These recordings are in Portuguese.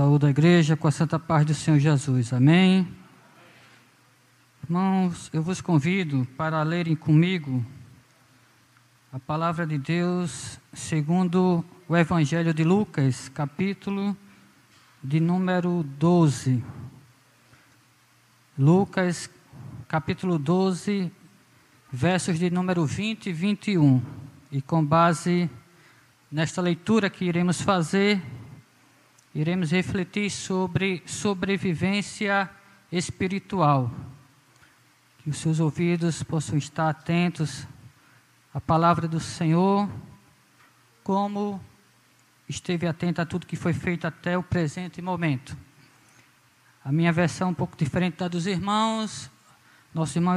Saúde a igreja com a santa paz do Senhor Jesus. Amém. Irmãos, eu vos convido para lerem comigo a palavra de Deus segundo o Evangelho de Lucas, capítulo de número 12. Lucas, capítulo 12, versos de número 20 e 21. E com base nesta leitura que iremos fazer, iremos refletir sobre sobrevivência espiritual. Que os seus ouvidos possam estar atentos à palavra do Senhor, como esteve atento a tudo que foi feito até o presente momento. A minha versão é um pouco diferente da dos irmãos. Nosso irmão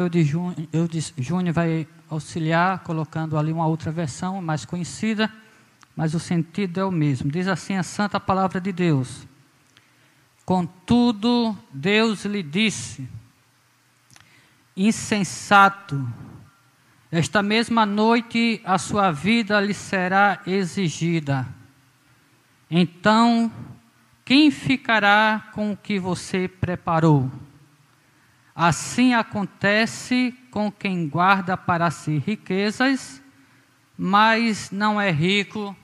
Eudes Júnior vai auxiliar, colocando ali uma outra versão mais conhecida mas o sentido é o mesmo. Diz assim a santa palavra de Deus: Contudo, Deus lhe disse: Insensato, esta mesma noite a sua vida lhe será exigida. Então, quem ficará com o que você preparou? Assim acontece com quem guarda para si riquezas, mas não é rico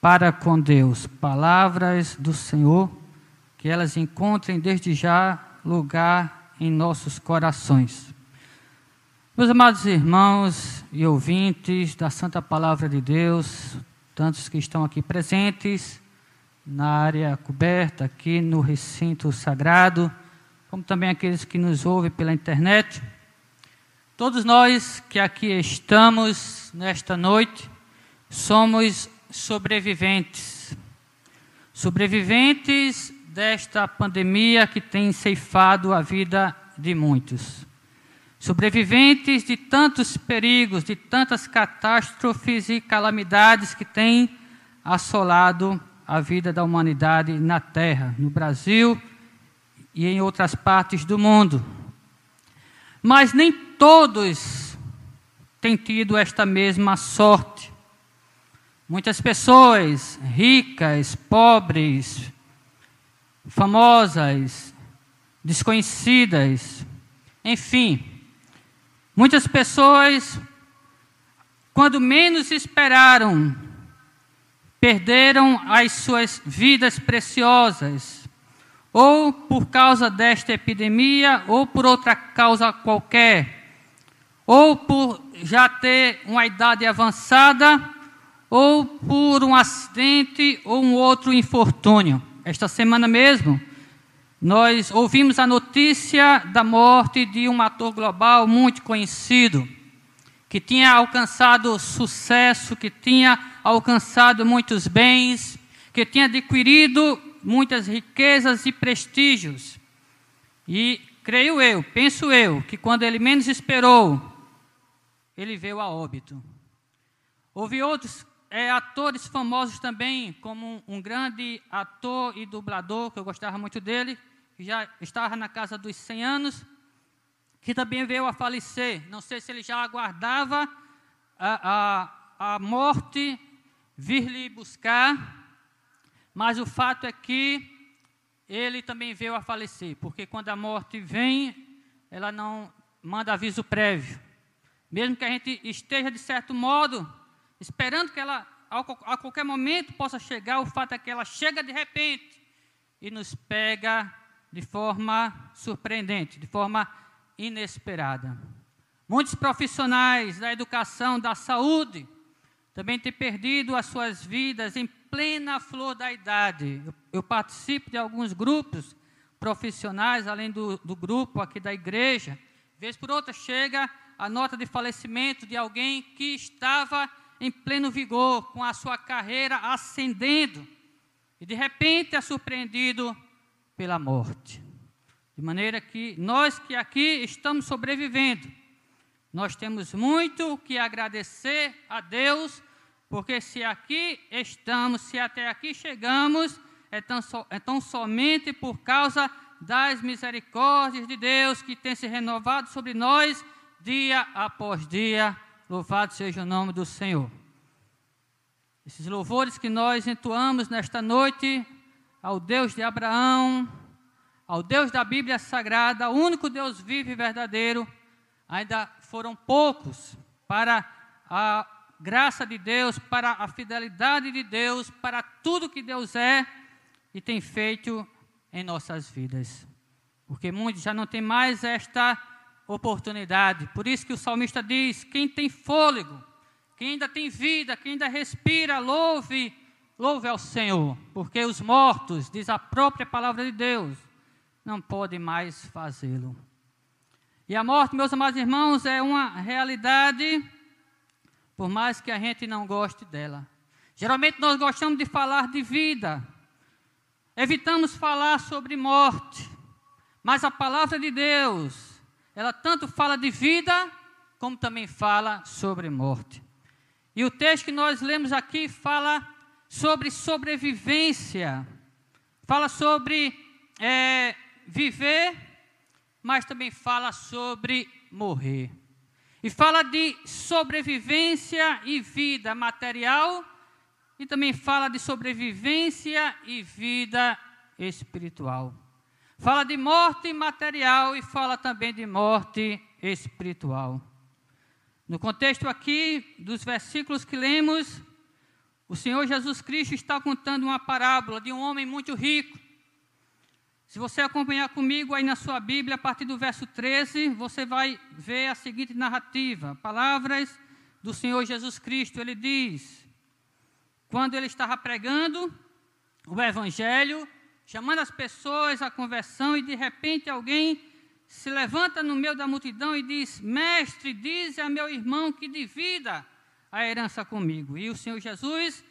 para com Deus. Palavras do Senhor, que elas encontrem desde já lugar em nossos corações. Meus amados irmãos e ouvintes da Santa Palavra de Deus, tantos que estão aqui presentes, na área coberta, aqui no recinto sagrado, como também aqueles que nos ouvem pela internet, todos nós que aqui estamos nesta noite, somos sobreviventes. Sobreviventes desta pandemia que tem ceifado a vida de muitos. Sobreviventes de tantos perigos, de tantas catástrofes e calamidades que têm assolado a vida da humanidade na Terra, no Brasil e em outras partes do mundo. Mas nem todos têm tido esta mesma sorte. Muitas pessoas ricas, pobres, famosas, desconhecidas, enfim, muitas pessoas, quando menos esperaram, perderam as suas vidas preciosas, ou por causa desta epidemia, ou por outra causa qualquer, ou por já ter uma idade avançada ou por um acidente ou um outro infortúnio. Esta semana mesmo, nós ouvimos a notícia da morte de um ator global muito conhecido, que tinha alcançado sucesso, que tinha alcançado muitos bens, que tinha adquirido muitas riquezas e prestígios. E creio eu, penso eu, que quando ele menos esperou, ele veio a óbito. Houve outros é, atores famosos também, como um, um, grande ator e dublador, que eu gostava muito dele, que já estava na casa dos 100 anos, que também veio a falecer. Não sei se ele já aguardava a, a, a morte vir lhe buscar, mas o fato é que ele também veio a falecer, porque quando a morte vem, ela não manda aviso prévio. Mesmo que a gente esteja, de certo modo, esperando que ela a qualquer momento possa chegar, o fato é que ela chega de repente e nos pega de forma surpreendente, de forma inesperada. Muitos profissionais da educação, da saúde, também têm perdido as suas vidas em plena flor da idade. Eu, eu participo de alguns grupos profissionais, além do, do grupo aqui da igreja. Vez por outra chega a nota de falecimento de alguém que estava em pleno vigor, com a sua carreira ascendendo, e de repente é surpreendido pela morte. De maneira que nós que aqui estamos sobrevivendo, nós temos muito que agradecer a Deus, porque se aqui estamos, se até aqui chegamos, é tão, so, é tão somente por causa das misericórdias de Deus que tem se renovado sobre nós dia após dia Louvado seja o nome do Senhor. Esses louvores que nós entoamos nesta noite ao Deus de Abraão, ao Deus da Bíblia Sagrada, o único Deus vivo e verdadeiro, ainda foram poucos para a graça de Deus, para a fidelidade de Deus, para tudo que Deus é e tem feito em nossas vidas. Porque muitos já não têm mais esta oportunidade. Por isso que o salmista diz: quem tem fôlego, quem ainda tem vida, quem ainda respira, louve, louve ao Senhor, porque os mortos, diz a própria palavra de Deus, não podem mais fazê-lo. E a morte, meus amados irmãos, é uma realidade, por mais que a gente não goste dela. Geralmente nós gostamos de falar de vida, evitamos falar sobre morte, mas a palavra de Deus, ela tanto fala de vida, como também fala sobre morte. E o texto que nós lemos aqui fala sobre sobrevivência, fala sobre é, viver, mas também fala sobre morrer. E fala de sobrevivência e vida material, e também fala de sobrevivência e vida espiritual. Fala de morte material e fala também de morte espiritual. No contexto aqui dos versículos que lemos, o Senhor Jesus Cristo está contando uma parábola de um homem muito rico se você acompanhar comigo aí na sua Bíblia, a partir do verso 13, você vai ver a seguinte narrativa: Palavras do Senhor Jesus Cristo. Ele diz: Quando ele estava pregando o Evangelho, chamando as pessoas à conversão, e de repente alguém se levanta no meio da multidão e diz: Mestre, diz a meu irmão que divida a herança comigo. E o Senhor Jesus,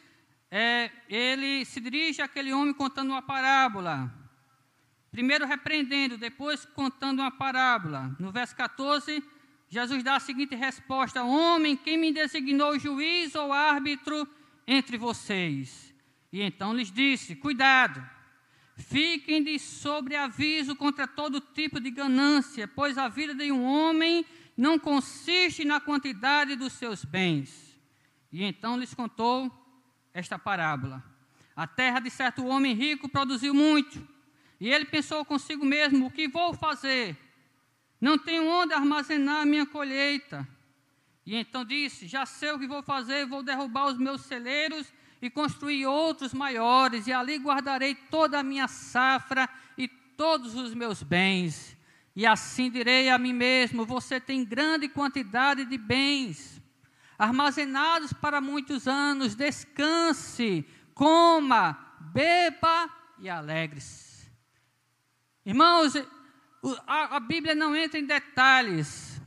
é, ele se dirige àquele homem contando uma parábola. Primeiro repreendendo, depois contando uma parábola. No verso 14, Jesus dá a seguinte resposta: Homem, quem me designou juiz ou árbitro entre vocês? E então lhes disse: Cuidado, fiquem de sobreaviso contra todo tipo de ganância, pois a vida de um homem não consiste na quantidade dos seus bens. E então lhes contou esta parábola: A terra de certo homem rico produziu muito. E ele pensou consigo mesmo: o que vou fazer? Não tenho onde armazenar minha colheita. E então disse: Já sei o que vou fazer, vou derrubar os meus celeiros e construir outros maiores, e ali guardarei toda a minha safra e todos os meus bens. E assim direi a mim mesmo: Você tem grande quantidade de bens, armazenados para muitos anos, descanse, coma, beba e alegre-se. Irmãos, a, Bíblia não entra em detalhes.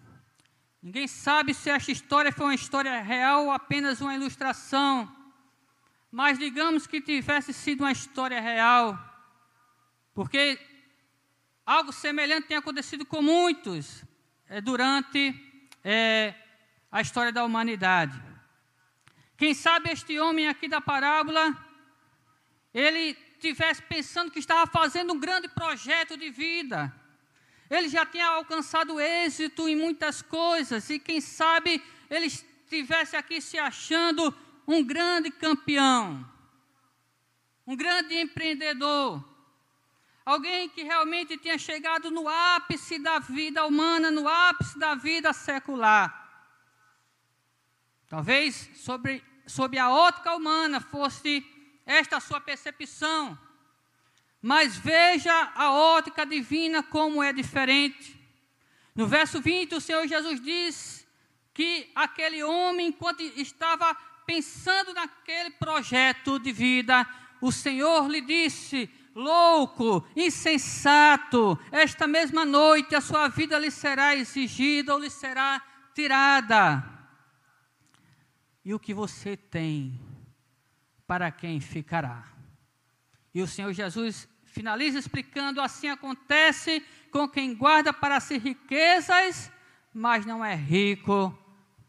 Ninguém sabe se esta história foi uma história real ou apenas uma ilustração. Mas digamos que tivesse sido uma história real, porque algo semelhante tem acontecido com muitos é, durante é, a história da humanidade. Quem sabe este homem aqui da parábola, ele tivesse pensando que estava fazendo um grande projeto de vida. Ele já tinha alcançado êxito em muitas coisas, e quem sabe ele estivesse aqui se achando um grande campeão, um grande empreendedor, alguém que realmente tinha chegado no ápice da vida humana, no ápice da vida secular. Talvez sobre, sobre a ótica humana fosse esta sua percepção. Mas veja a ótica divina como é diferente. No verso 20, o Senhor Jesus diz que aquele homem, enquanto estava pensando naquele projeto de vida, o Senhor lhe disse: louco, insensato, esta mesma noite a sua vida lhe será exigida ou lhe será tirada. E o que você tem para quem ficará. E o Senhor Jesus finaliza explicando: assim acontece com quem guarda para si riquezas, mas não é rico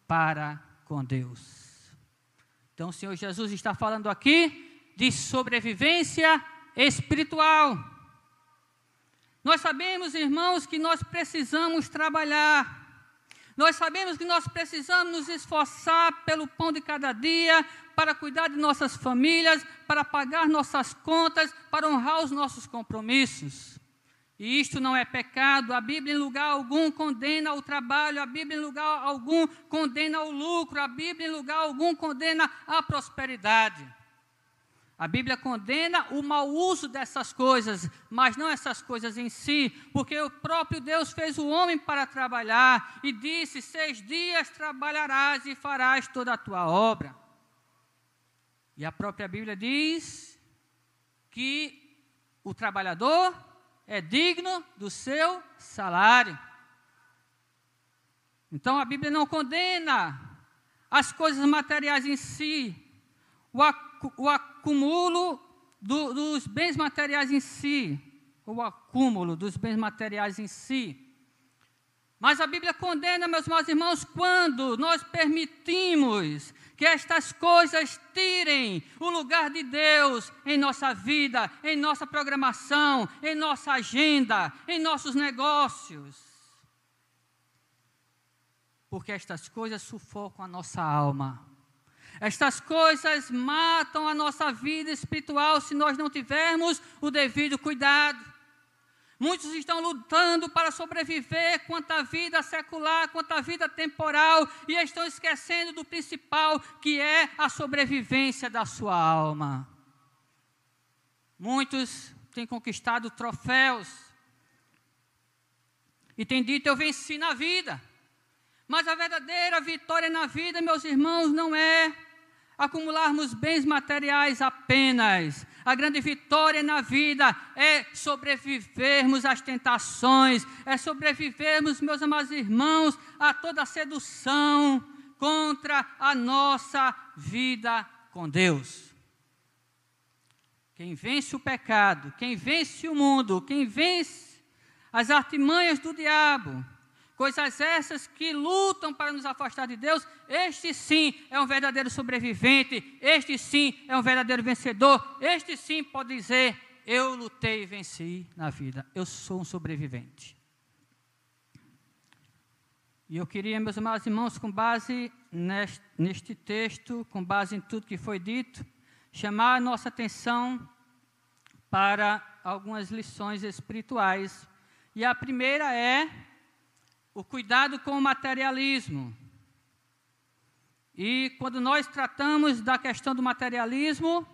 para com Deus. Então o Senhor Jesus está falando aqui de sobrevivência espiritual. Nós sabemos, irmãos, que nós precisamos trabalhar. Nós sabemos que nós precisamos nos esforçar pelo pão de cada dia, para cuidar de nossas famílias, para pagar nossas contas, para honrar os nossos compromissos. E isto não é pecado. A Bíblia, em lugar algum, condena o trabalho. A Bíblia, em lugar algum, condena o lucro. A Bíblia, em lugar algum, condena a prosperidade. A Bíblia condena o mau uso dessas coisas, mas não essas coisas em si, porque o próprio Deus fez o homem para trabalhar e disse: Seis dias trabalharás e farás toda a tua obra. E a própria Bíblia diz que o trabalhador é digno do seu salário. Então a Bíblia não condena as coisas materiais em si, o, acu o acúmulo do, dos bens materiais em si, o acúmulo dos bens materiais em si. Mas a Bíblia condena, meus irmãos irmãos, quando nós permitimos que estas coisas tirem o lugar de Deus em nossa vida, em nossa programação, em nossa agenda, em nossos negócios. Porque estas coisas sufocam a nossa alma. Estas coisas matam a nossa vida espiritual se nós não tivermos o devido cuidado. Muitos estão lutando para sobreviver quanto à vida secular, quanto à vida temporal, e estão esquecendo do principal, que é a sobrevivência da sua alma. Muitos têm conquistado troféus e têm dito: Eu venci na vida. Mas a verdadeira vitória na vida, meus irmãos, não é acumularmos bens materiais apenas. A grande vitória na vida é sobrevivermos às tentações, é sobrevivermos, meus amados irmãos, a toda sedução contra a nossa vida com Deus. Quem vence o pecado, quem vence o mundo, quem vence as artimanhas do diabo, coisas essas que lutam para nos afastar de Deus, este sim é um verdadeiro sobrevivente, este sim é um verdadeiro vencedor, este sim pode dizer: Eu lutei e venci na vida, eu sou um sobrevivente. E eu queria, meus amados irmãos, com base neste, neste texto, com base em tudo que foi dito, chamar a nossa atenção para algumas lições espirituais. E a primeira é o cuidado com o materialismo. E quando nós tratamos da questão do materialismo,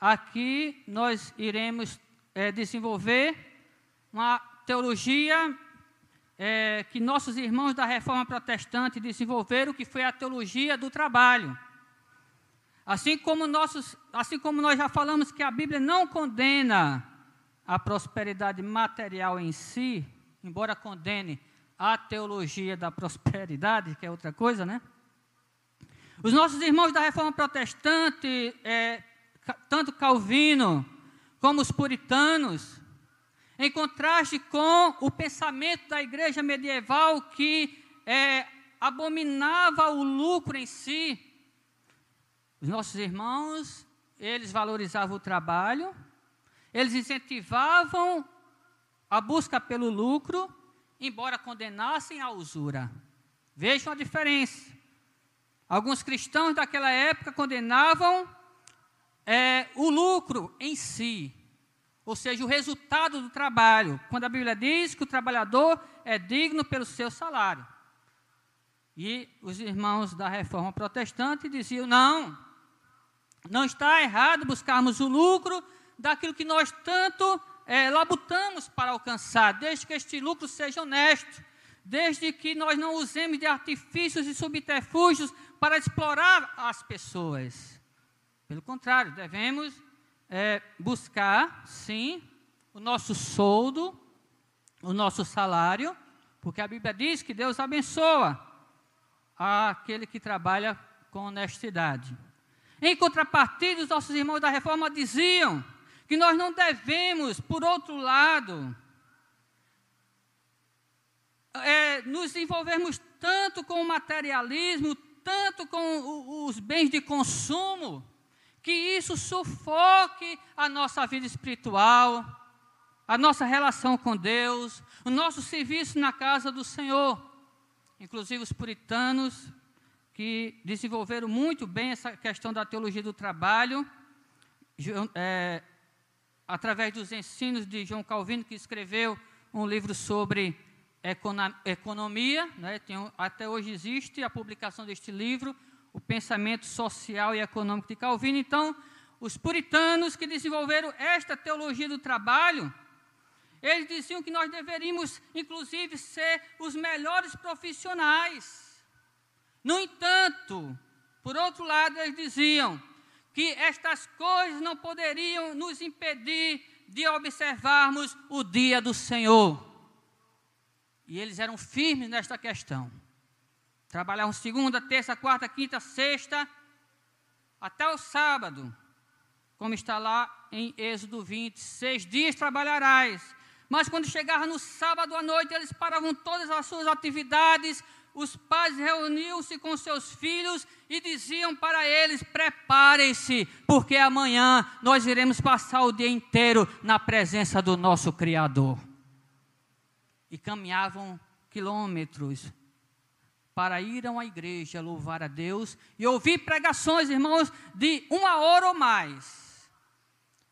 aqui nós iremos é, desenvolver uma teologia é, que nossos irmãos da Reforma Protestante desenvolveram, que foi a teologia do trabalho. Assim como, nossos, assim como nós já falamos que a Bíblia não condena a prosperidade material em si, embora condene a teologia da prosperidade, que é outra coisa, né? Os nossos irmãos da reforma protestante, é, tanto Calvino como os puritanos, em contraste com o pensamento da igreja medieval que é, abominava o lucro em si, os nossos irmãos, eles valorizavam o trabalho, eles incentivavam a busca pelo lucro, embora condenassem a usura. Vejam a diferença. Alguns cristãos daquela época condenavam é, o lucro em si, ou seja, o resultado do trabalho, quando a Bíblia diz que o trabalhador é digno pelo seu salário. E os irmãos da reforma protestante diziam: não, não está errado buscarmos o lucro daquilo que nós tanto é, labutamos para alcançar, desde que este lucro seja honesto, desde que nós não usemos de artifícios e subterfúgios para explorar as pessoas. Pelo contrário, devemos é, buscar, sim, o nosso soldo, o nosso salário, porque a Bíblia diz que Deus abençoa aquele que trabalha com honestidade. Em contrapartida, os nossos irmãos da reforma diziam que nós não devemos, por outro lado, é, nos envolvermos tanto com o materialismo, tanto com os bens de consumo, que isso sufoque a nossa vida espiritual, a nossa relação com Deus, o nosso serviço na casa do Senhor. inclusive os puritanos, que desenvolveram muito bem essa questão da teologia do trabalho, é, através dos ensinos de João Calvino, que escreveu um livro sobre economia, né, tem, até hoje existe a publicação deste livro, O Pensamento Social e Econômico de Calvino. Então, os puritanos que desenvolveram esta teologia do trabalho, eles diziam que nós deveríamos, inclusive, ser os melhores profissionais no entanto, por outro lado, eles diziam que estas coisas não poderiam nos impedir de observarmos o dia do Senhor. E eles eram firmes nesta questão. Trabalhavam segunda, terça, quarta, quinta, sexta, até o sábado, como está lá em Êxodo 20, seis dias trabalharás. Mas quando chegava no sábado à noite, eles paravam todas as suas atividades, os pais reuniam-se com seus filhos e diziam para eles: preparem-se, porque amanhã nós iremos passar o dia inteiro na presença do nosso Criador. E caminhavam quilômetros para ir à igreja louvar a Deus e ouvir pregações, irmãos, de uma hora ou mais.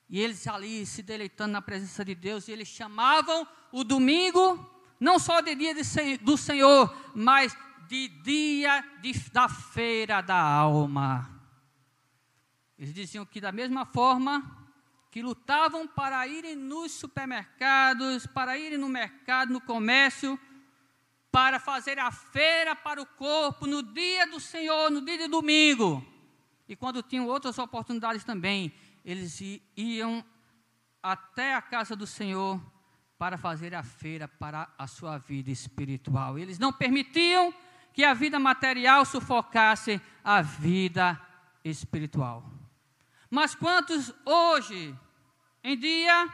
E eles ali se deleitando na presença de Deus, e eles chamavam o domingo não só de dia de, do Senhor, mas de dia de, da feira da alma. Eles diziam que, da mesma forma que lutavam para irem nos supermercados, para irem no mercado, no comércio, para fazer a feira para o corpo no dia do Senhor, no dia de domingo. E quando tinham outras oportunidades também, eles iam até a casa do Senhor para fazer a feira para a sua vida espiritual. Eles não permitiam que a vida material sufocasse a vida espiritual. Mas quantos hoje em dia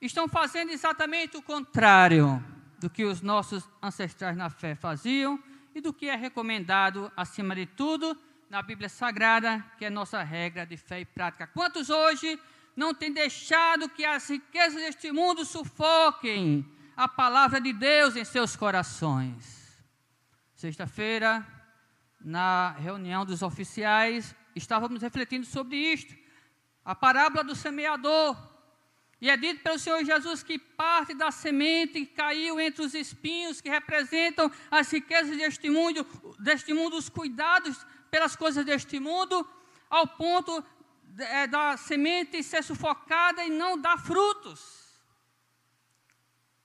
estão fazendo exatamente o contrário do que os nossos ancestrais na fé faziam e do que é recomendado, acima de tudo, na Bíblia Sagrada, que é nossa regra de fé e prática. Quantos hoje não tem deixado que as riquezas deste mundo sufoquem a palavra de Deus em seus corações. Sexta-feira, na reunião dos oficiais, estávamos refletindo sobre isto, a parábola do semeador. E é dito pelo Senhor Jesus que parte da semente caiu entre os espinhos que representam as riquezas deste mundo, deste mundo, os cuidados pelas coisas deste mundo, ao ponto é, da semente ser sufocada e não dar frutos.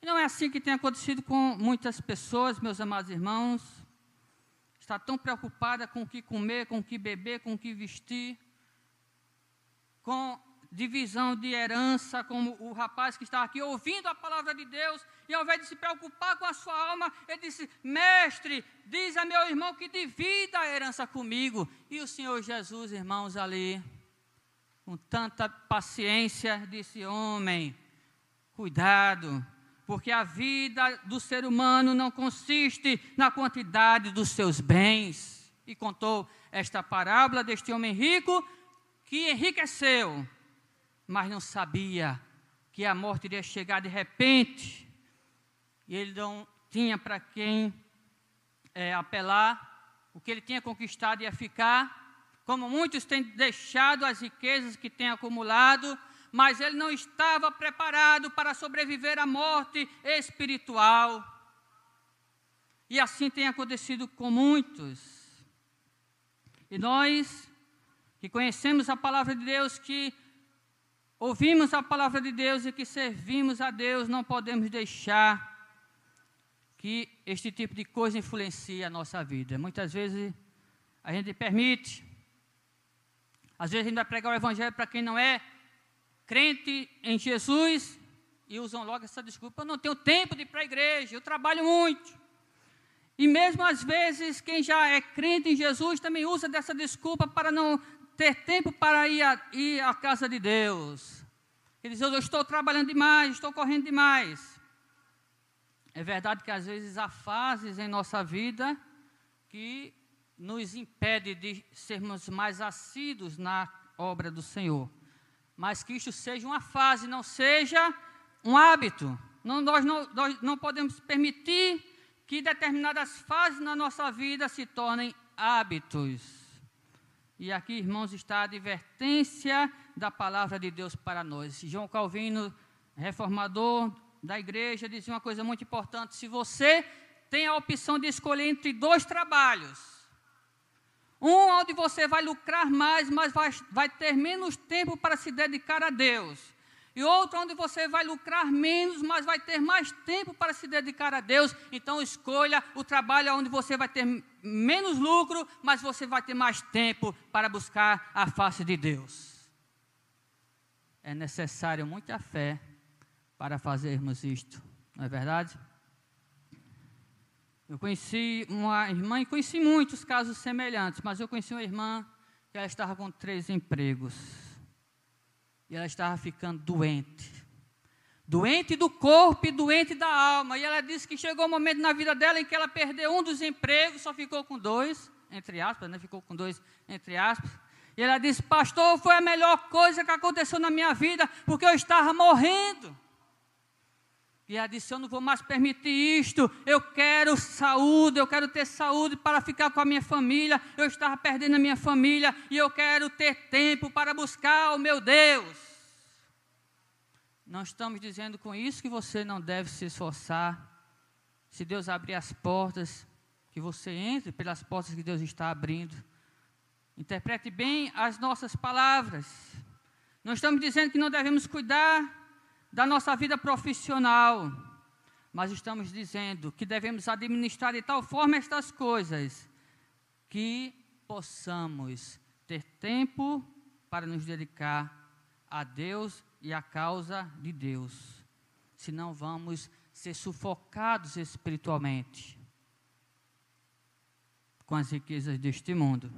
E não é assim que tem acontecido com muitas pessoas, meus amados irmãos. Está tão preocupada com o que comer, com o que beber, com o que vestir, com divisão de herança, como o rapaz que está aqui ouvindo a palavra de Deus, e ao invés de se preocupar com a sua alma, ele disse: Mestre, diz a meu irmão que divida a herança comigo. E o Senhor Jesus, irmãos, ali com tanta paciência, disse: Homem, cuidado, porque a vida do ser humano não consiste na quantidade dos seus bens. E contou esta parábola deste homem rico que enriqueceu, mas não sabia que a morte iria chegar de repente. E ele não tinha para quem é, apelar, o que ele tinha conquistado ia ficar como muitos têm deixado as riquezas que têm acumulado, mas ele não estava preparado para sobreviver à morte espiritual. E assim tem acontecido com muitos. E nós, que conhecemos a palavra de Deus, que ouvimos a palavra de Deus e que servimos a Deus, não podemos deixar que este tipo de coisa influencie a nossa vida. Muitas vezes a gente permite às vezes a gente vai pregar o evangelho para quem não é crente em Jesus e usam logo essa desculpa: eu não tenho tempo de ir para a igreja, eu trabalho muito. E mesmo às vezes quem já é crente em Jesus também usa dessa desculpa para não ter tempo para ir, a, ir à casa de Deus. Ele diz: Eu estou trabalhando demais, estou correndo demais. É verdade que às vezes há fases em nossa vida que nos impede de sermos mais assíduos na obra do Senhor. Mas que isto seja uma fase, não seja um hábito. Não, nós, não, nós não podemos permitir que determinadas fases na nossa vida se tornem hábitos. E aqui, irmãos, está a advertência da palavra de Deus para nós. João Calvino, reformador da igreja, dizia uma coisa muito importante: se você tem a opção de escolher entre dois trabalhos, um onde você vai lucrar mais, mas vai, vai ter menos tempo para se dedicar a Deus. E outro onde você vai lucrar menos, mas vai ter mais tempo para se dedicar a Deus. Então escolha o trabalho onde você vai ter menos lucro, mas você vai ter mais tempo para buscar a face de Deus. É necessário muita fé para fazermos isto, não é verdade? Eu conheci uma irmã e conheci muitos casos semelhantes, mas eu conheci uma irmã que ela estava com três empregos. E ela estava ficando doente. Doente do corpo e doente da alma. E ela disse que chegou um momento na vida dela em que ela perdeu um dos empregos, só ficou com dois, entre aspas, né? Ficou com dois, entre aspas. E ela disse: Pastor, foi a melhor coisa que aconteceu na minha vida, porque eu estava morrendo. E ela disse: Eu não vou mais permitir isto. Eu quero saúde, eu quero ter saúde para ficar com a minha família. Eu estava perdendo a minha família e eu quero ter tempo para buscar o meu Deus. Não estamos dizendo com isso que você não deve se esforçar. Se Deus abrir as portas, que você entre pelas portas que Deus está abrindo. Interprete bem as nossas palavras. Não estamos dizendo que não devemos cuidar da nossa vida profissional, mas estamos dizendo que devemos administrar de tal forma estas coisas que possamos ter tempo para nos dedicar a Deus e à causa de Deus. Senão vamos ser sufocados espiritualmente com as riquezas deste mundo.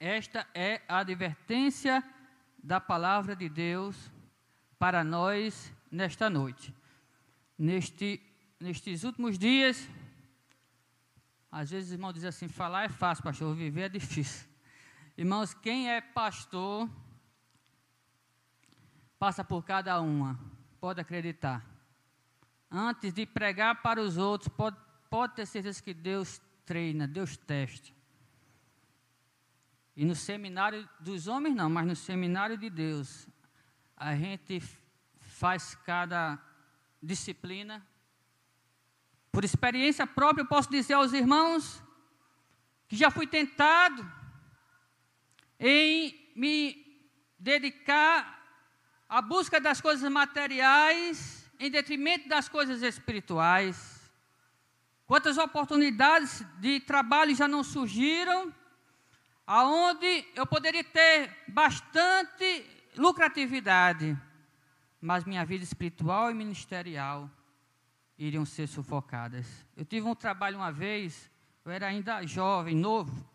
Esta é a advertência da palavra de Deus para nós nesta noite. Neste, nestes últimos dias, às vezes o irmão diz assim: falar é fácil, pastor, viver é difícil. Irmãos, quem é pastor passa por cada uma, pode acreditar. Antes de pregar para os outros, pode, pode ter certeza que Deus treina, Deus testa. E no seminário dos homens, não, mas no seminário de Deus, a gente faz cada disciplina. Por experiência própria, eu posso dizer aos irmãos que já fui tentado em me dedicar à busca das coisas materiais em detrimento das coisas espirituais. Quantas oportunidades de trabalho já não surgiram, aonde eu poderia ter bastante lucratividade, mas minha vida espiritual e ministerial iriam ser sufocadas. Eu tive um trabalho uma vez, eu era ainda jovem, novo,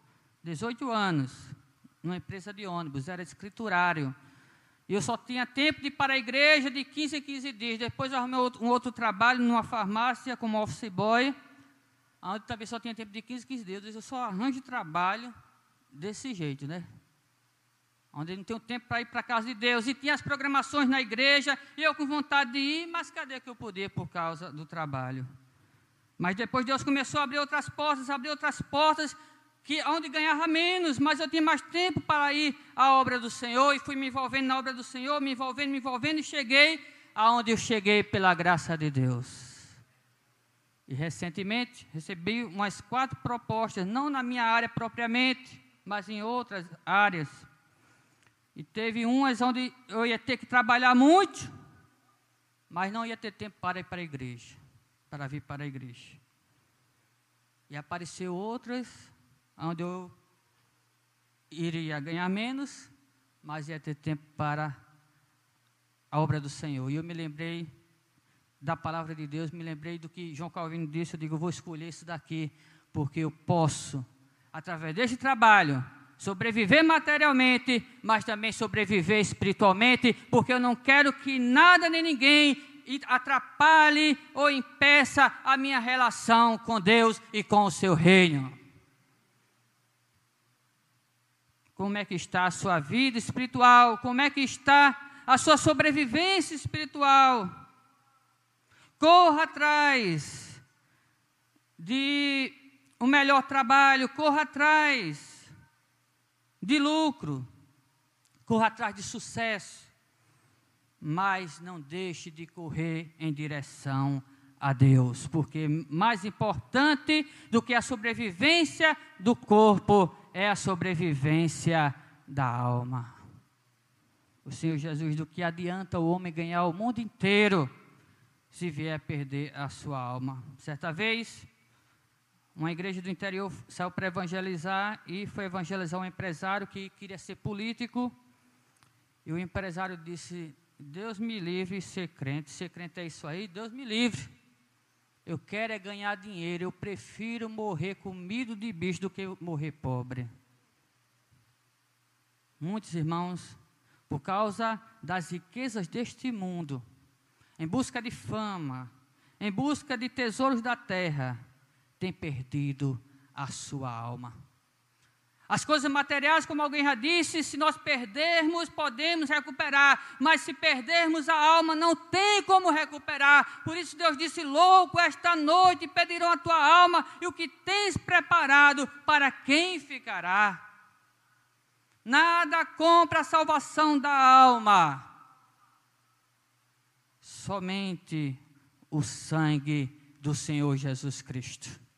18 anos, numa empresa de ônibus, era escriturário. E eu só tinha tempo de ir para a igreja de 15 em 15 dias. Depois eu arrumei um outro trabalho numa farmácia como office boy, onde também só tinha tempo de 15 em 15 dias. Eu só arranjo trabalho desse jeito, né? Onde não tenho tempo para ir para a casa de Deus, e tinha as programações na igreja, e eu com vontade de ir, mas cadê que eu podia por causa do trabalho? Mas depois Deus começou a abrir outras portas, abrir outras portas, que onde ganhava menos, mas eu tinha mais tempo para ir à obra do Senhor, e fui me envolvendo na obra do Senhor, me envolvendo, me envolvendo, e cheguei aonde eu cheguei pela graça de Deus. E recentemente recebi umas quatro propostas, não na minha área propriamente, mas em outras áreas e teve umas onde eu ia ter que trabalhar muito, mas não ia ter tempo para ir para a igreja, para vir para a igreja. E apareceu outras onde eu iria ganhar menos, mas ia ter tempo para a obra do Senhor. E eu me lembrei da palavra de Deus, me lembrei do que João Calvino disse, eu digo, eu vou escolher isso daqui, porque eu posso, através deste trabalho, sobreviver materialmente, mas também sobreviver espiritualmente, porque eu não quero que nada nem ninguém atrapalhe ou impeça a minha relação com Deus e com o seu reino. Como é que está a sua vida espiritual? Como é que está a sua sobrevivência espiritual? Corra atrás de um melhor trabalho, corra atrás de lucro, corra atrás de sucesso, mas não deixe de correr em direção a Deus, porque mais importante do que a sobrevivência do corpo é a sobrevivência da alma. O Senhor Jesus, do que adianta o homem ganhar o mundo inteiro se vier perder a sua alma? Certa vez, uma igreja do interior saiu para evangelizar e foi evangelizar um empresário que queria ser político. E o empresário disse: Deus me livre ser crente, ser crente é isso aí, Deus me livre. Eu quero é ganhar dinheiro. Eu prefiro morrer comido de bicho do que morrer pobre. Muitos irmãos, por causa das riquezas deste mundo, em busca de fama, em busca de tesouros da terra, têm perdido a sua alma. As coisas materiais, como alguém já disse, se nós perdermos, podemos recuperar, mas se perdermos a alma, não tem como recuperar. Por isso Deus disse: Louco, esta noite pedirão a tua alma, e o que tens preparado, para quem ficará? Nada compra a salvação da alma, somente o sangue do Senhor Jesus Cristo.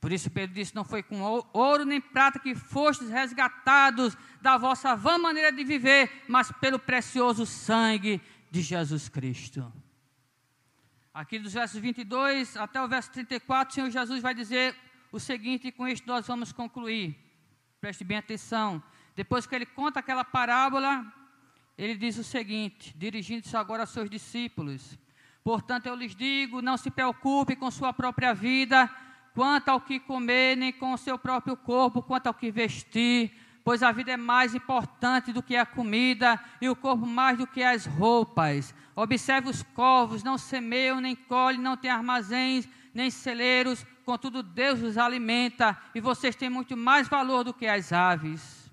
Por isso Pedro disse: Não foi com ouro nem prata que fostes resgatados da vossa vã maneira de viver, mas pelo precioso sangue de Jesus Cristo. Aqui dos versos 22 até o verso 34, o Senhor Jesus vai dizer o seguinte, e com isto nós vamos concluir. Preste bem atenção. Depois que ele conta aquela parábola, ele diz o seguinte, dirigindo-se agora aos seus discípulos: Portanto, eu lhes digo: não se preocupe com sua própria vida quanto ao que comer, nem com o seu próprio corpo, quanto ao que vestir, pois a vida é mais importante do que a comida, e o corpo mais do que as roupas. Observe os corvos, não semeiam, nem colhem, não têm armazéns, nem celeiros, contudo Deus os alimenta, e vocês têm muito mais valor do que as aves.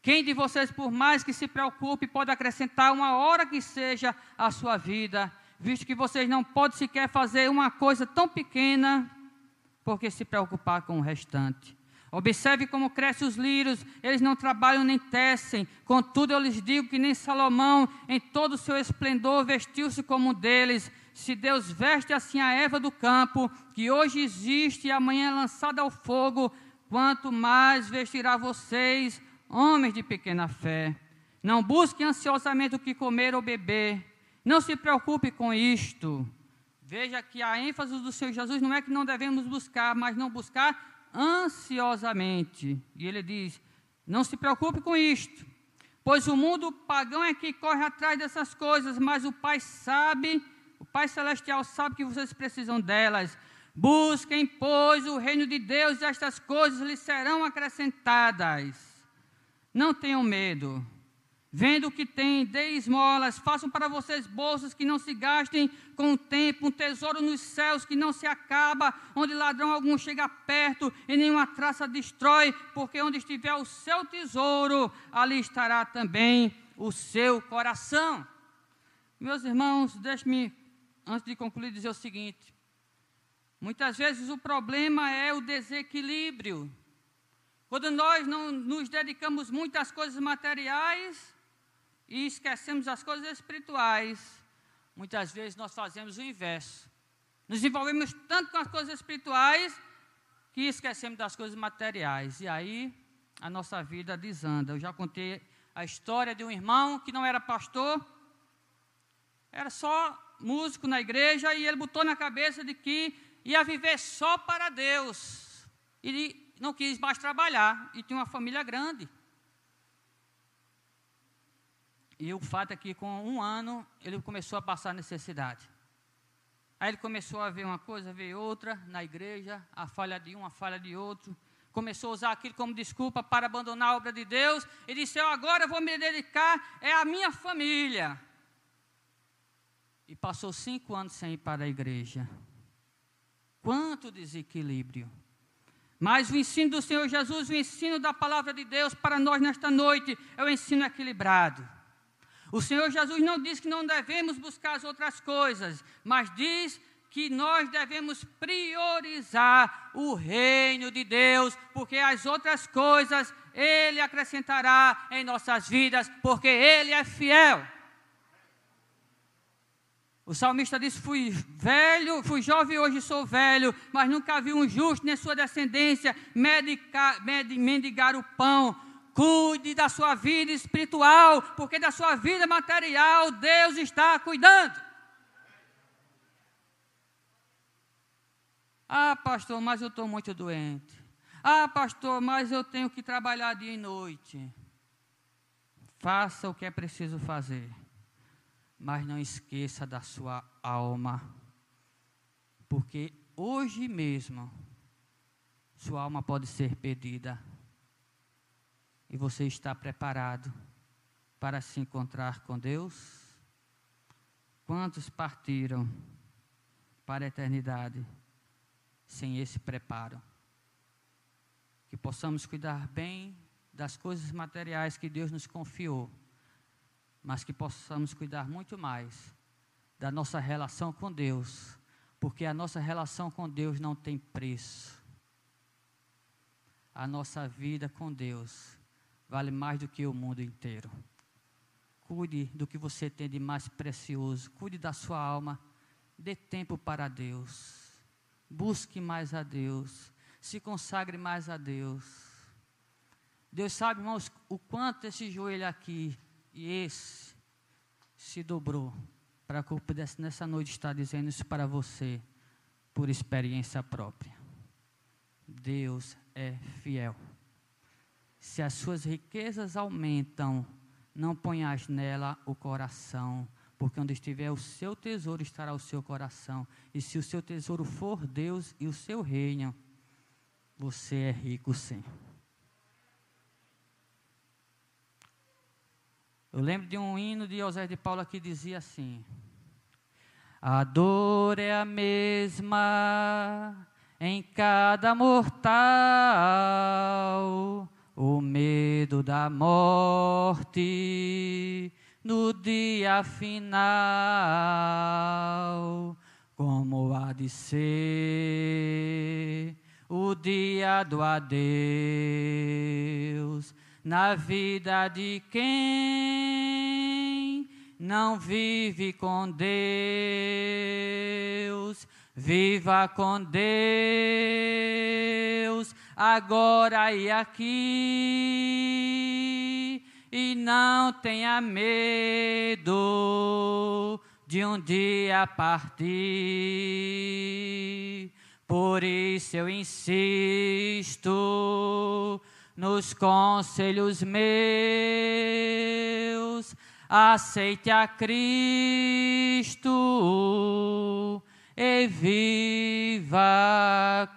Quem de vocês, por mais que se preocupe, pode acrescentar uma hora que seja à sua vida, visto que vocês não podem sequer fazer uma coisa tão pequena porque se preocupar com o restante. Observe como crescem os lírios, eles não trabalham nem tecem. Contudo, eu lhes digo que nem Salomão, em todo o seu esplendor, vestiu-se como um deles. Se Deus veste assim a erva do campo, que hoje existe e amanhã é lançada ao fogo, quanto mais vestirá vocês, homens de pequena fé. Não busquem ansiosamente o que comer ou beber. Não se preocupe com isto Veja que a ênfase do Senhor Jesus não é que não devemos buscar, mas não buscar ansiosamente. E ele diz: não se preocupe com isto, pois o mundo pagão é que corre atrás dessas coisas, mas o Pai sabe, o Pai Celestial sabe que vocês precisam delas. Busquem, pois, o reino de Deus e estas coisas lhes serão acrescentadas. Não tenham medo. Vendo o que tem, dê esmolas, façam para vocês bolsas que não se gastem com o tempo, um tesouro nos céus que não se acaba, onde ladrão algum chega perto e nenhuma traça destrói, porque onde estiver o seu tesouro, ali estará também o seu coração. Meus irmãos, deixe-me, antes de concluir, dizer o seguinte: muitas vezes o problema é o desequilíbrio. Quando nós não nos dedicamos muito às coisas materiais, e esquecemos as coisas espirituais, muitas vezes nós fazemos o inverso. Nos envolvemos tanto com as coisas espirituais que esquecemos das coisas materiais. E aí a nossa vida desanda. Eu já contei a história de um irmão que não era pastor, era só músico na igreja e ele botou na cabeça de que ia viver só para Deus. E não quis mais trabalhar e tinha uma família grande. E o fato é que com um ano ele começou a passar necessidade. Aí ele começou a ver uma coisa, ver outra na igreja, a falha de um, a falha de outro. Começou a usar aquilo como desculpa para abandonar a obra de Deus. E disse: Eu agora vou me dedicar, é a minha família. E passou cinco anos sem ir para a igreja. Quanto desequilíbrio. Mas o ensino do Senhor Jesus, o ensino da palavra de Deus para nós nesta noite, é o ensino equilibrado. O Senhor Jesus não diz que não devemos buscar as outras coisas, mas diz que nós devemos priorizar o reino de Deus, porque as outras coisas Ele acrescentará em nossas vidas, porque Ele é fiel. O salmista disse: Fui velho, fui jovem, hoje sou velho, mas nunca vi um justo nem sua descendência medicar, mendigar o pão. Cuide da sua vida espiritual, porque da sua vida material Deus está cuidando. Ah, pastor, mas eu estou muito doente. Ah, pastor, mas eu tenho que trabalhar dia e noite. Faça o que é preciso fazer, mas não esqueça da sua alma, porque hoje mesmo sua alma pode ser perdida e você está preparado para se encontrar com Deus? Quantos partiram para a eternidade? sem esse preparo. Que possamos cuidar bem das coisas materiais que Deus nos confiou, mas que possamos cuidar muito mais da nossa relação com Deus, porque a nossa relação com Deus não tem preço. A nossa vida com Deus vale mais do que o mundo inteiro. Cuide do que você tem de mais precioso, cuide da sua alma, dê tempo para Deus. Busque mais a Deus. Se consagre mais a Deus. Deus sabe, irmãos, o quanto esse joelho aqui e esse se dobrou para que eu pudesse nessa noite estar dizendo isso para você por experiência própria. Deus é fiel. Se as suas riquezas aumentam, não ponhas nela o coração, porque onde estiver o seu tesouro estará o seu coração. E se o seu tesouro for Deus e o seu reino, você é rico sim. Eu lembro de um hino de José de Paula que dizia assim: A dor é a mesma em cada mortal, o medo da morte no dia final, como há de ser o dia do adeus na vida de quem não vive com Deus. Viva com Deus, agora e aqui e não tenha medo de um dia partir. Por isso eu insisto nos conselhos meus, aceite a Cristo e viva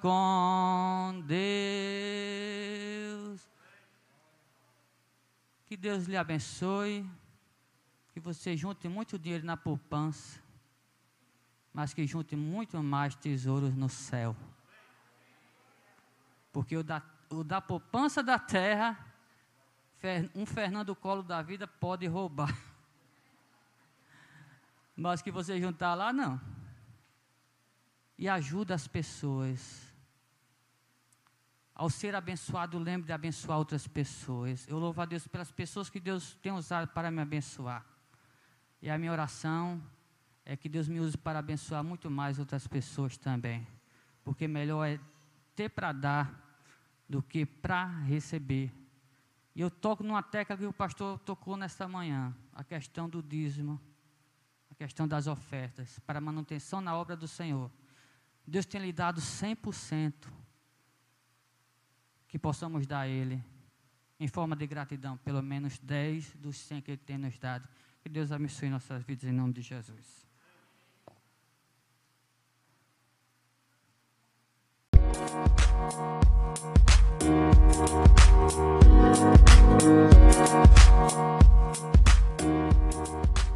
com Deus. Que Deus lhe abençoe. Que você junte muito dinheiro na poupança. Mas que junte muito mais tesouros no céu. Porque o da, o da poupança da terra, um Fernando Colo da vida pode roubar. Mas que você juntar lá, não. E ajuda as pessoas ao ser abençoado, lembre de abençoar outras pessoas. Eu louvo a Deus pelas pessoas que Deus tem usado para me abençoar. E a minha oração é que Deus me use para abençoar muito mais outras pessoas também. Porque melhor é ter para dar do que para receber. E eu toco numa tecla que o pastor tocou nesta manhã, a questão do dízimo, a questão das ofertas para manutenção na obra do Senhor. Deus tem lhe dado 100% que possamos dar a Ele, em forma de gratidão, pelo menos 10 dos 100 que Ele tem nos dado. Que Deus abençoe nossas vidas em nome de Jesus. Thank you.